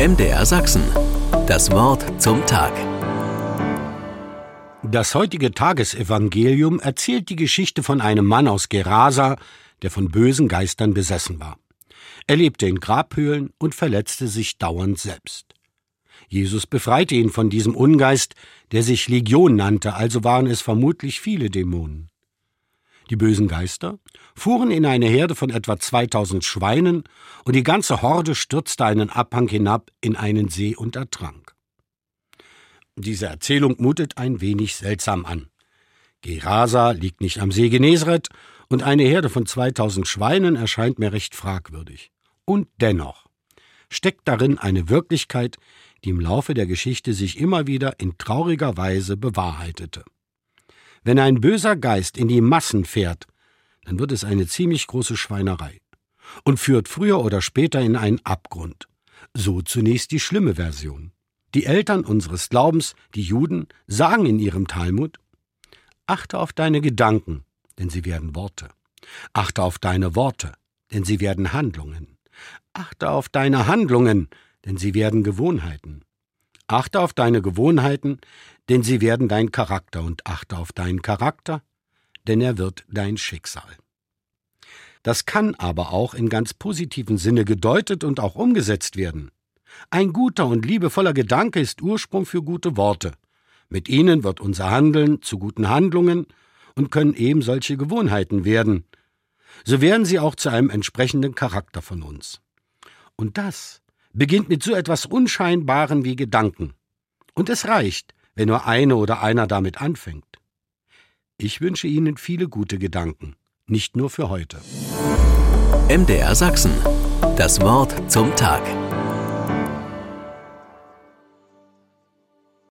MDR Sachsen. Das Wort zum Tag. Das heutige Tagesevangelium erzählt die Geschichte von einem Mann aus Gerasa, der von bösen Geistern besessen war. Er lebte in Grabhöhlen und verletzte sich dauernd selbst. Jesus befreite ihn von diesem Ungeist, der sich Legion nannte, also waren es vermutlich viele Dämonen. Die bösen Geister fuhren in eine Herde von etwa 2000 Schweinen und die ganze Horde stürzte einen Abhang hinab in einen See und ertrank. Diese Erzählung mutet ein wenig seltsam an. Gerasa liegt nicht am See Genezareth und eine Herde von 2000 Schweinen erscheint mir recht fragwürdig. Und dennoch steckt darin eine Wirklichkeit, die im Laufe der Geschichte sich immer wieder in trauriger Weise bewahrheitete. Wenn ein böser Geist in die Massen fährt, dann wird es eine ziemlich große Schweinerei und führt früher oder später in einen Abgrund. So zunächst die schlimme Version. Die Eltern unseres Glaubens, die Juden, sagen in ihrem Talmud Achte auf deine Gedanken, denn sie werden Worte. Achte auf deine Worte, denn sie werden Handlungen. Achte auf deine Handlungen, denn sie werden Gewohnheiten. Achte auf deine Gewohnheiten, denn sie werden dein Charakter und achte auf deinen Charakter, denn er wird dein Schicksal. Das kann aber auch in ganz positiven Sinne gedeutet und auch umgesetzt werden. Ein guter und liebevoller Gedanke ist Ursprung für gute Worte. Mit ihnen wird unser Handeln zu guten Handlungen und können eben solche Gewohnheiten werden. So werden sie auch zu einem entsprechenden Charakter von uns. Und das beginnt mit so etwas Unscheinbaren wie Gedanken. Und es reicht, wenn nur eine oder einer damit anfängt. Ich wünsche Ihnen viele gute Gedanken, nicht nur für heute. MDR Sachsen. Das Wort zum Tag.